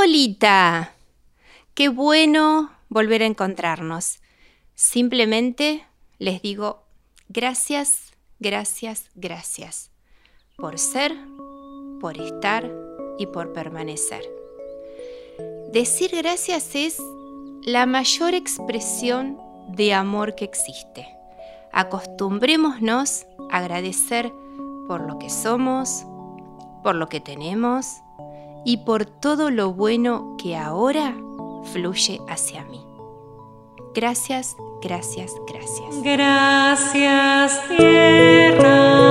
Olita, qué bueno volver a encontrarnos. Simplemente les digo gracias, gracias, gracias por ser, por estar y por permanecer. Decir gracias es la mayor expresión de amor que existe. Acostumbrémonos a agradecer por lo que somos, por lo que tenemos y por todo lo bueno que ahora fluye hacia mí. Gracias, gracias, gracias. Gracias, tierra.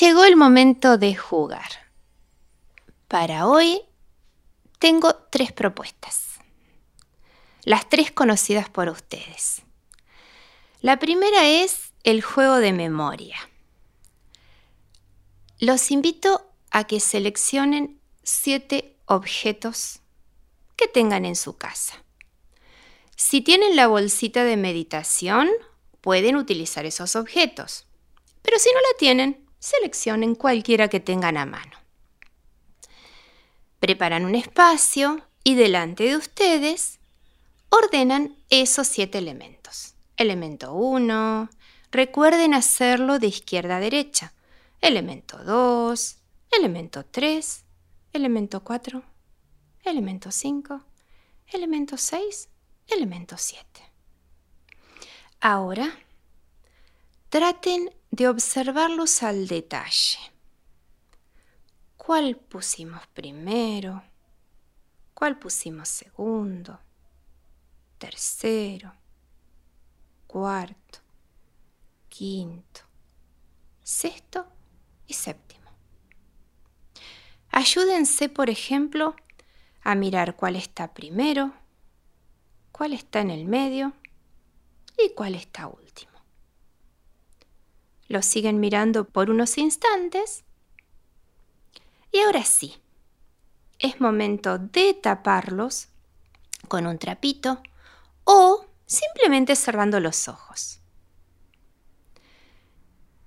Llegó el momento de jugar. Para hoy tengo tres propuestas. Las tres conocidas por ustedes. La primera es el juego de memoria. Los invito a que seleccionen siete objetos que tengan en su casa. Si tienen la bolsita de meditación, pueden utilizar esos objetos. Pero si no la tienen, seleccionen cualquiera que tengan a mano. Preparan un espacio y delante de ustedes ordenan esos siete elementos. Elemento 1, recuerden hacerlo de izquierda a derecha. Elemento 2, elemento 3, elemento 4, elemento 5, elemento 6, elemento 7. Ahora, traten de observarlos al detalle. ¿Cuál pusimos primero? ¿Cuál pusimos segundo? Tercero, cuarto, quinto, sexto y séptimo. Ayúdense, por ejemplo, a mirar cuál está primero, cuál está en el medio y cuál está último. Los siguen mirando por unos instantes. Y ahora sí, es momento de taparlos con un trapito o simplemente cerrando los ojos.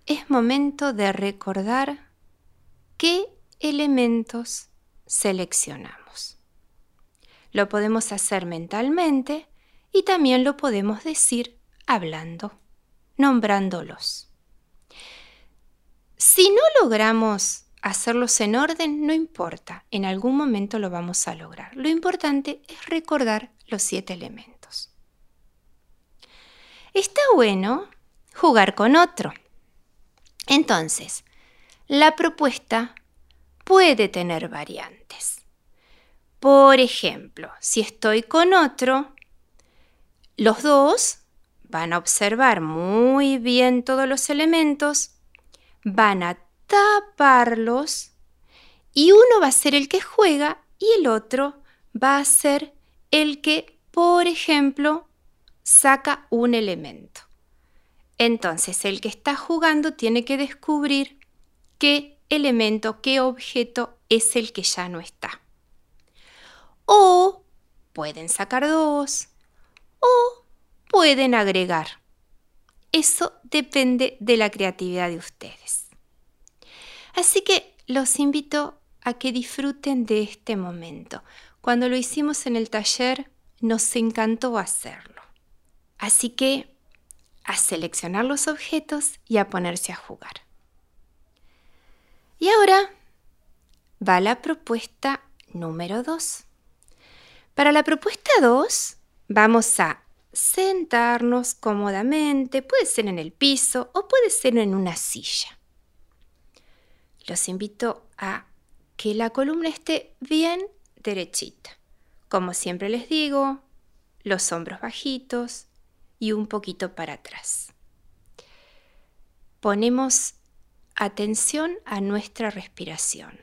Es momento de recordar qué elementos seleccionamos. Lo podemos hacer mentalmente y también lo podemos decir hablando, nombrándolos. Si no logramos hacerlos en orden, no importa, en algún momento lo vamos a lograr. Lo importante es recordar los siete elementos. Está bueno jugar con otro. Entonces, la propuesta puede tener variantes. Por ejemplo, si estoy con otro, los dos van a observar muy bien todos los elementos van a taparlos y uno va a ser el que juega y el otro va a ser el que, por ejemplo, saca un elemento. Entonces, el que está jugando tiene que descubrir qué elemento, qué objeto es el que ya no está. O pueden sacar dos o pueden agregar. Eso depende de la creatividad de ustedes. Así que los invito a que disfruten de este momento. Cuando lo hicimos en el taller, nos encantó hacerlo. Así que a seleccionar los objetos y a ponerse a jugar. Y ahora va la propuesta número 2. Para la propuesta 2 vamos a sentarnos cómodamente, puede ser en el piso o puede ser en una silla. Los invito a que la columna esté bien derechita. Como siempre les digo, los hombros bajitos y un poquito para atrás. Ponemos atención a nuestra respiración.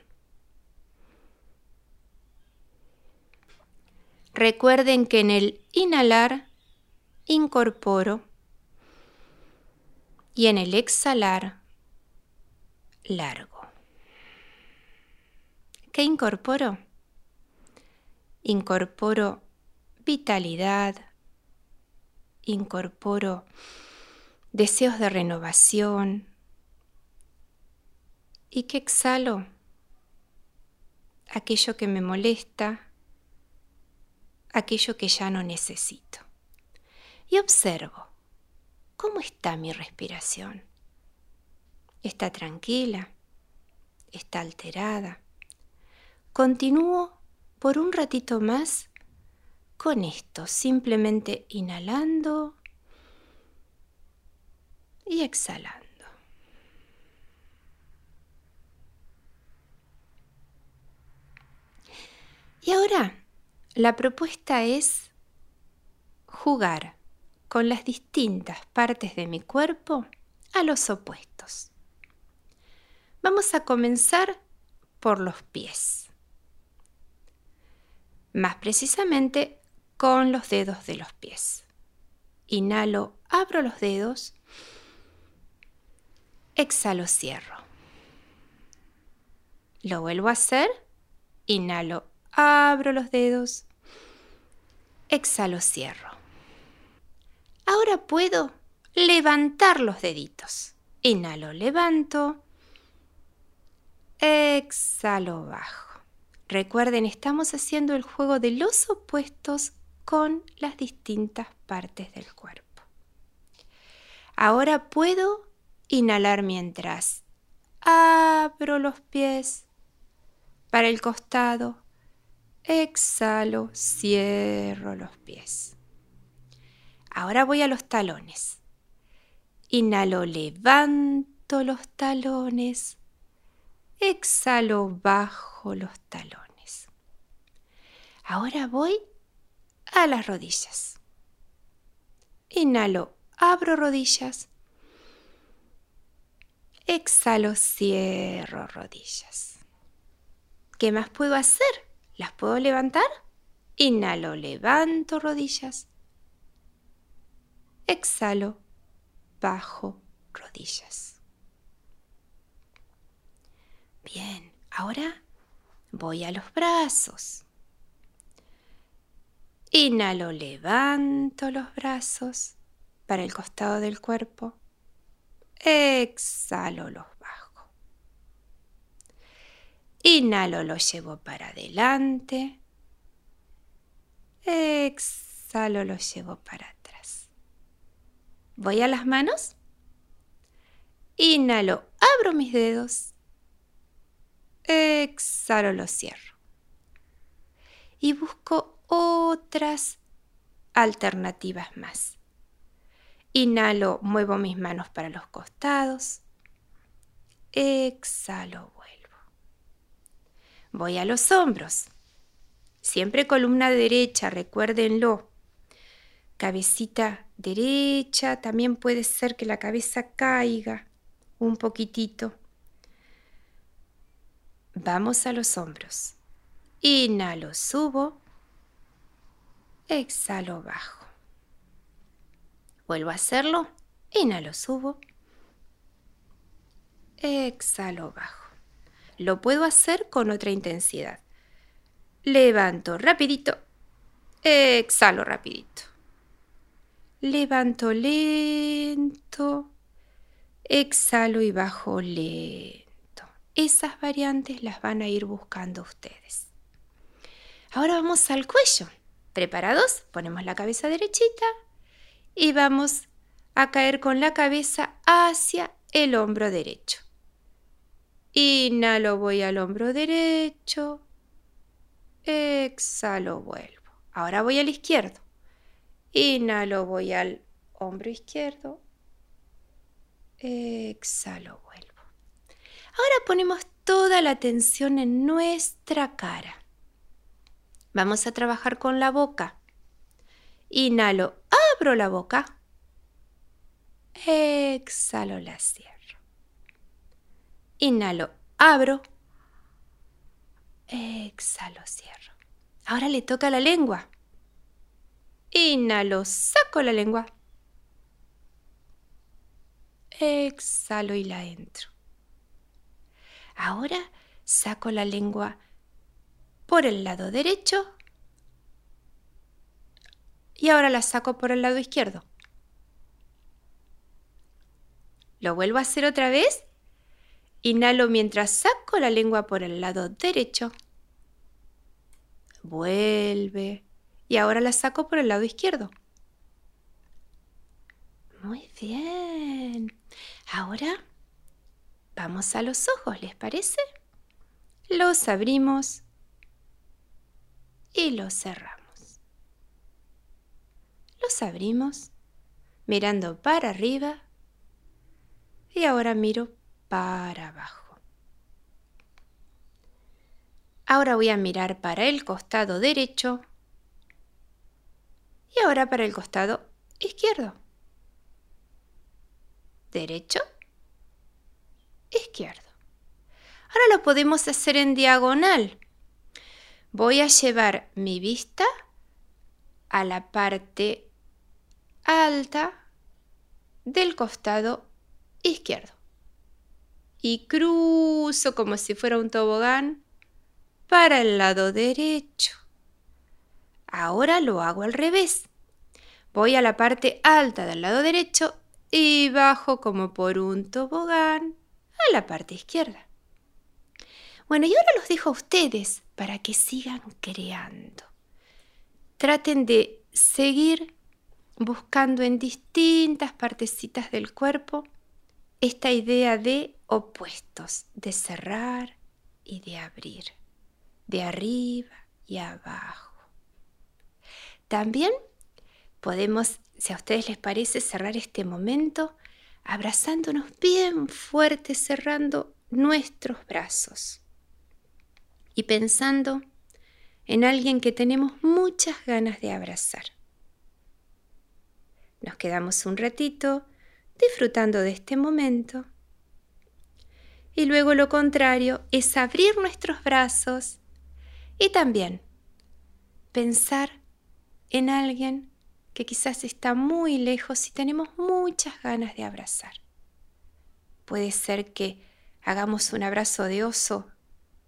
Recuerden que en el inhalar incorporo y en el exhalar largo. ¿Qué incorporo? Incorporo vitalidad, incorporo deseos de renovación. ¿Y qué exhalo? Aquello que me molesta, aquello que ya no necesito. Y observo, ¿cómo está mi respiración? ¿Está tranquila? ¿Está alterada? Continúo por un ratito más con esto, simplemente inhalando y exhalando. Y ahora la propuesta es jugar con las distintas partes de mi cuerpo a los opuestos. Vamos a comenzar por los pies. Más precisamente con los dedos de los pies. Inhalo, abro los dedos. Exhalo, cierro. Lo vuelvo a hacer. Inhalo, abro los dedos, exhalo, cierro. Ahora puedo levantar los deditos. Inhalo, levanto, exhalo, bajo. Recuerden, estamos haciendo el juego de los opuestos con las distintas partes del cuerpo. Ahora puedo inhalar mientras abro los pies para el costado, Exhalo, cierro los pies. Ahora voy a los talones. Inhalo, levanto los talones. Exhalo, bajo los talones. Ahora voy a las rodillas. Inhalo, abro rodillas. Exhalo, cierro rodillas. ¿Qué más puedo hacer? ¿Las puedo levantar? Inhalo, levanto rodillas. Exhalo, bajo rodillas. Bien, ahora voy a los brazos. Inhalo, levanto los brazos para el costado del cuerpo. Exhalo, los Inhalo, lo llevo para adelante. Exhalo, lo llevo para. Voy a las manos. Inhalo, abro mis dedos. Exhalo, lo cierro. Y busco otras alternativas más. Inhalo, muevo mis manos para los costados. Exhalo, Voy a los hombros. Siempre columna derecha, recuérdenlo. Cabecita derecha, también puede ser que la cabeza caiga un poquitito. Vamos a los hombros. Inhalo, subo. Exhalo, bajo. Vuelvo a hacerlo. Inhalo, subo. Exhalo, bajo lo puedo hacer con otra intensidad. Levanto rapidito, exhalo rapidito. Levanto lento, exhalo y bajo lento. esas variantes las van a ir buscando ustedes. Ahora vamos al cuello. ¿Preparados? Ponemos la cabeza derechita y vamos a caer con la cabeza hacia el hombro derecho. Inhalo, voy al hombro derecho. Exhalo, vuelvo. Ahora voy al izquierdo. Inhalo, voy al hombro izquierdo. Exhalo, vuelvo. Ahora ponemos toda la atención en nuestra cara. Vamos a trabajar con la boca. Inhalo, abro la boca. Exhalo, la cierro. Inhalo, abro. Exhalo, cierro. Ahora le toca la lengua. Inhalo, saco la lengua. Exhalo y la entro. Ahora saco la lengua por el lado derecho y ahora la saco por el lado izquierdo. Lo vuelvo a hacer otra vez. Inhalo mientras saco la lengua por el lado derecho. Vuelve. Y ahora la saco por el lado izquierdo. Muy bien. Ahora vamos a los ojos, ¿les parece? Los abrimos y los cerramos. Los abrimos mirando para arriba y ahora miro para abajo. Ahora voy a mirar para el costado derecho y ahora para el costado izquierdo. Derecho, izquierdo. Ahora lo podemos hacer en diagonal. Voy a llevar mi vista a la parte alta del costado izquierdo. Y cruzo como si fuera un tobogán para el lado derecho. Ahora lo hago al revés. Voy a la parte alta del lado derecho y bajo como por un tobogán a la parte izquierda. Bueno, y ahora los dejo a ustedes para que sigan creando. Traten de seguir buscando en distintas partecitas del cuerpo esta idea de opuestos, de cerrar y de abrir, de arriba y abajo. También podemos, si a ustedes les parece, cerrar este momento abrazándonos bien fuerte, cerrando nuestros brazos y pensando en alguien que tenemos muchas ganas de abrazar. Nos quedamos un ratito disfrutando de este momento. Y luego lo contrario es abrir nuestros brazos y también pensar en alguien que quizás está muy lejos y tenemos muchas ganas de abrazar. Puede ser que hagamos un abrazo de oso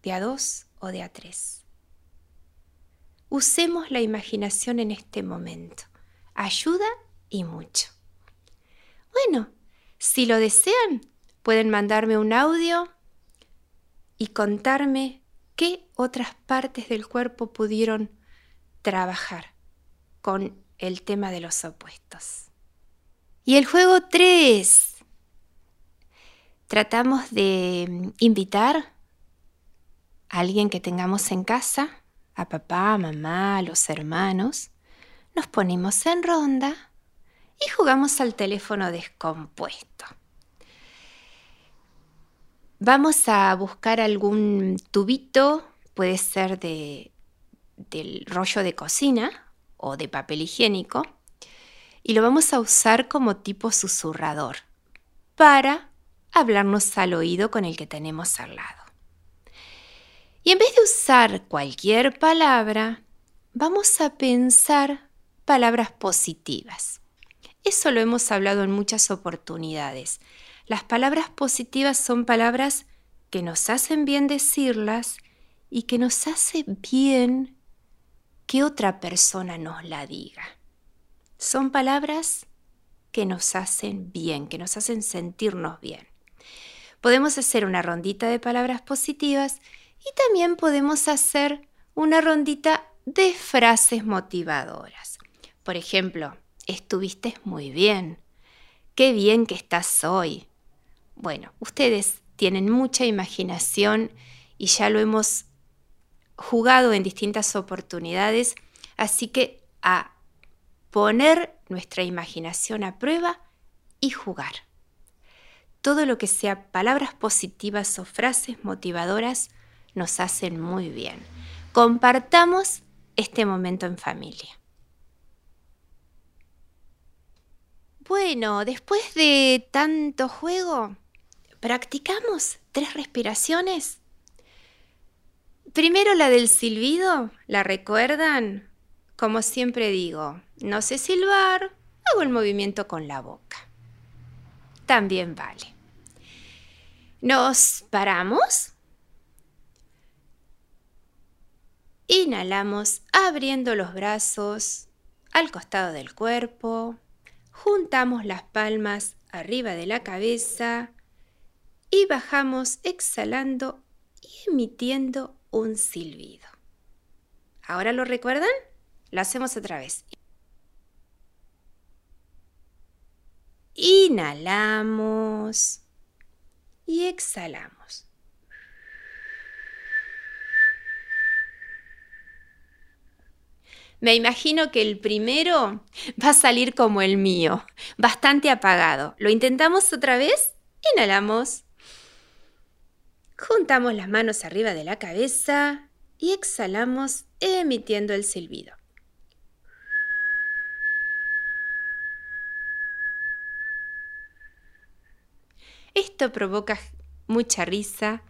de a dos o de a tres. Usemos la imaginación en este momento. Ayuda y mucho. Bueno, si lo desean, pueden mandarme un audio y contarme qué otras partes del cuerpo pudieron trabajar con el tema de los opuestos. Y el juego 3. Tratamos de invitar a alguien que tengamos en casa, a papá, a mamá, a los hermanos. Nos ponemos en ronda y jugamos al teléfono descompuesto. Vamos a buscar algún tubito, puede ser de, del rollo de cocina o de papel higiénico, y lo vamos a usar como tipo susurrador para hablarnos al oído con el que tenemos al lado. Y en vez de usar cualquier palabra, vamos a pensar palabras positivas. Eso lo hemos hablado en muchas oportunidades. Las palabras positivas son palabras que nos hacen bien decirlas y que nos hace bien que otra persona nos la diga. Son palabras que nos hacen bien, que nos hacen sentirnos bien. Podemos hacer una rondita de palabras positivas y también podemos hacer una rondita de frases motivadoras. Por ejemplo, estuviste muy bien. Qué bien que estás hoy. Bueno, ustedes tienen mucha imaginación y ya lo hemos jugado en distintas oportunidades, así que a poner nuestra imaginación a prueba y jugar. Todo lo que sea palabras positivas o frases motivadoras nos hacen muy bien. Compartamos este momento en familia. Bueno, después de tanto juego, ¿practicamos tres respiraciones? Primero la del silbido, ¿la recuerdan? Como siempre digo, no sé silbar, hago el movimiento con la boca. También vale. Nos paramos. Inhalamos abriendo los brazos al costado del cuerpo. Juntamos las palmas arriba de la cabeza y bajamos exhalando y emitiendo un silbido. ¿Ahora lo recuerdan? Lo hacemos otra vez. Inhalamos y exhalamos. Me imagino que el primero va a salir como el mío, bastante apagado. ¿Lo intentamos otra vez? Inhalamos. Juntamos las manos arriba de la cabeza y exhalamos emitiendo el silbido. Esto provoca mucha risa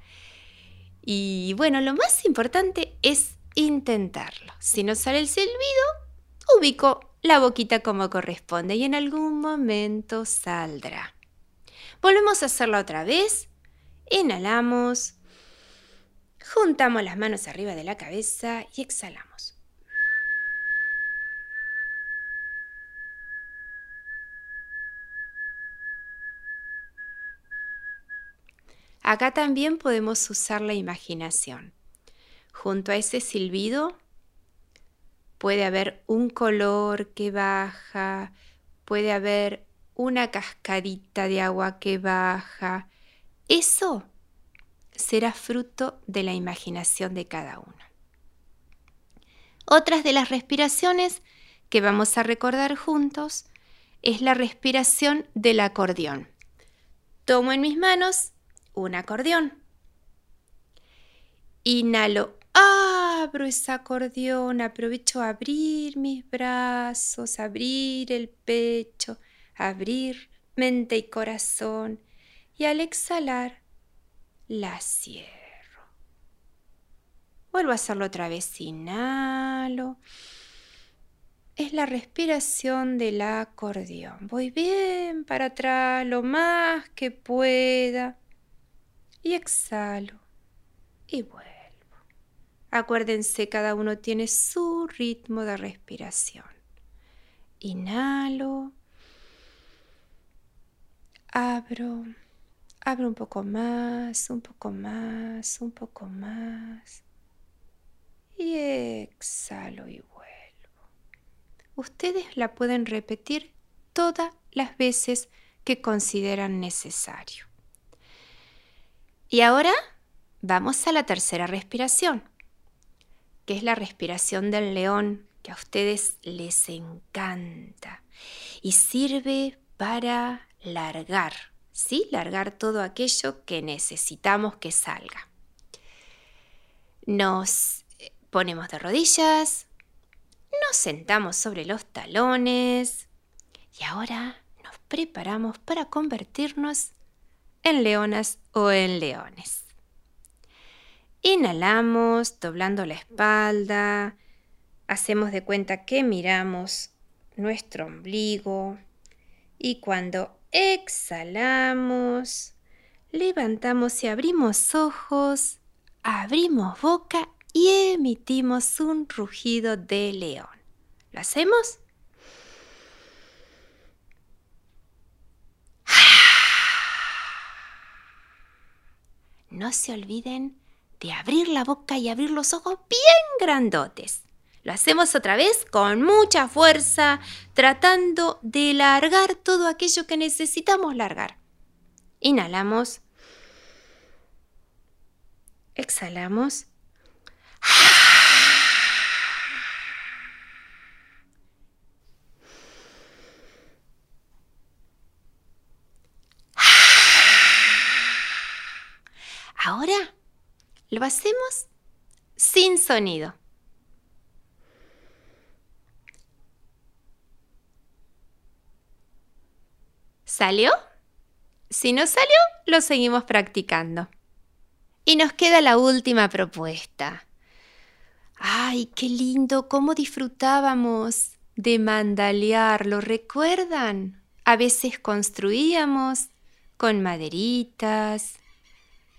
y bueno, lo más importante es intentarlo. Si no sale el silbido, ubico la boquita como corresponde y en algún momento saldrá. Volvemos a hacerlo otra vez. Inhalamos. Juntamos las manos arriba de la cabeza y exhalamos. Acá también podemos usar la imaginación. Junto a ese silbido puede haber un color que baja, puede haber una cascadita de agua que baja. Eso será fruto de la imaginación de cada uno. Otras de las respiraciones que vamos a recordar juntos es la respiración del acordeón. Tomo en mis manos un acordeón. Inhalo, abro ese acordeón, aprovecho abrir mis brazos, abrir el pecho, abrir mente y corazón y al exhalar la cierro. Vuelvo a hacerlo otra vez, inhalo. Es la respiración del acordeón. Voy bien para atrás lo más que pueda y exhalo y vuelvo. Acuérdense, cada uno tiene su ritmo de respiración. Inhalo, abro, abro un poco más, un poco más, un poco más y exhalo y vuelvo. Ustedes la pueden repetir todas las veces que consideran necesario. Y ahora vamos a la tercera respiración, que es la respiración del león, que a ustedes les encanta y sirve para largar, ¿sí? Largar todo aquello que necesitamos que salga. Nos ponemos de rodillas, nos sentamos sobre los talones y ahora nos preparamos para convertirnos en leonas o en leones. Inhalamos doblando la espalda, hacemos de cuenta que miramos nuestro ombligo y cuando exhalamos, levantamos y abrimos ojos, abrimos boca y emitimos un rugido de león. ¿Lo hacemos? no se olviden de abrir la boca y abrir los ojos bien grandotes. Lo hacemos otra vez con mucha fuerza, tratando de largar todo aquello que necesitamos largar. Inhalamos. Exhalamos. Ahora lo hacemos sin sonido. ¿Salió? Si no salió, lo seguimos practicando. Y nos queda la última propuesta. ¡Ay, qué lindo! ¿Cómo disfrutábamos de mandalear? ¿Lo recuerdan? A veces construíamos con maderitas,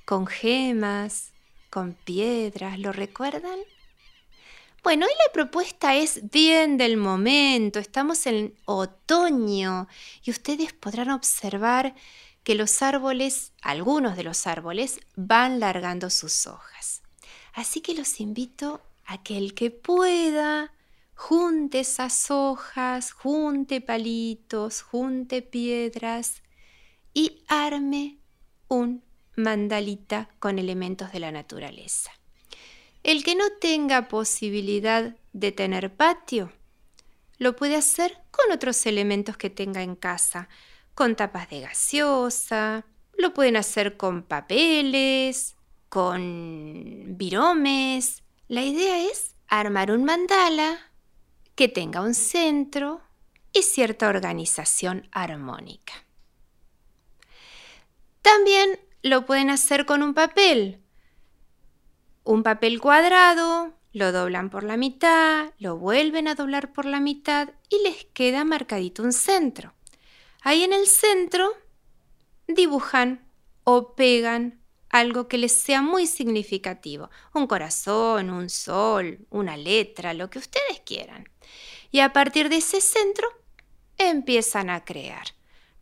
con gemas, con piedras, ¿lo recuerdan? Bueno, hoy la propuesta es bien del momento, estamos en otoño y ustedes podrán observar que los árboles, algunos de los árboles, van largando sus hojas. Así que los invito a que el que pueda junte esas hojas, junte palitos, junte piedras y arme un mandalita con elementos de la naturaleza. El que no tenga posibilidad de tener patio, lo puede hacer con otros elementos que tenga en casa, con tapas de gaseosa, lo pueden hacer con papeles, con viromes. La idea es armar un mandala que tenga un centro y cierta organización armónica. También lo pueden hacer con un papel. Un papel cuadrado, lo doblan por la mitad, lo vuelven a doblar por la mitad y les queda marcadito un centro. Ahí en el centro dibujan o pegan algo que les sea muy significativo, un corazón, un sol, una letra, lo que ustedes quieran. Y a partir de ese centro empiezan a crear.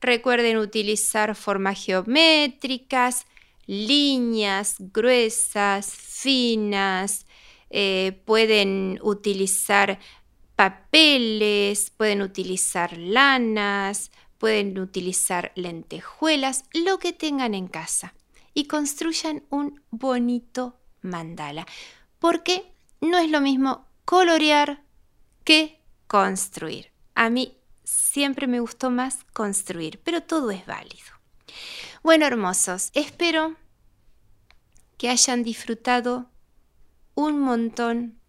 Recuerden utilizar formas geométricas, líneas gruesas, finas, eh, pueden utilizar papeles, pueden utilizar lanas, pueden utilizar lentejuelas, lo que tengan en casa y construyan un bonito mandala, porque no es lo mismo colorear que construir. A mí siempre me gustó más construir, pero todo es válido. Bueno, hermosos, espero que hayan disfrutado un montón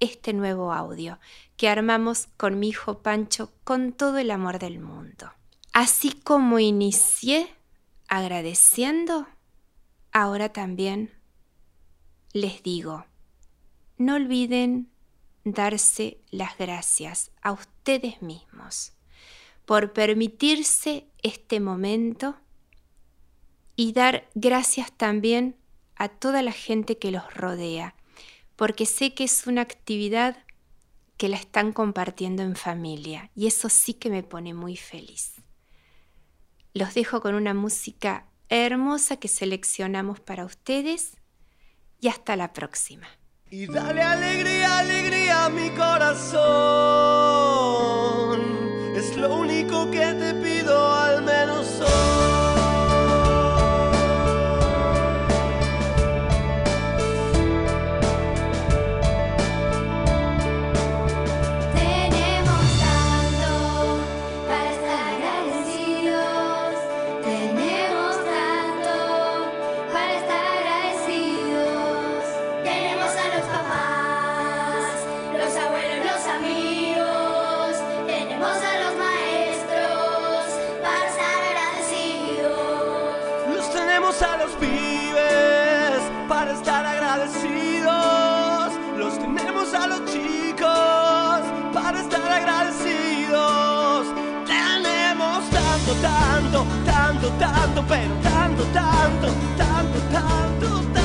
este nuevo audio que armamos con mi hijo Pancho con todo el amor del mundo. Así como inicié agradeciendo, ahora también les digo, no olviden darse las gracias a ustedes mismos por permitirse este momento y dar gracias también a toda la gente que los rodea, porque sé que es una actividad que la están compartiendo en familia y eso sí que me pone muy feliz. Los dejo con una música hermosa que seleccionamos para ustedes y hasta la próxima. Y dale alegría, alegría a mi corazón. Es lo único que te pido tanto, tanto, tanto, pero tanto, tanto, tanto, tanto, tanto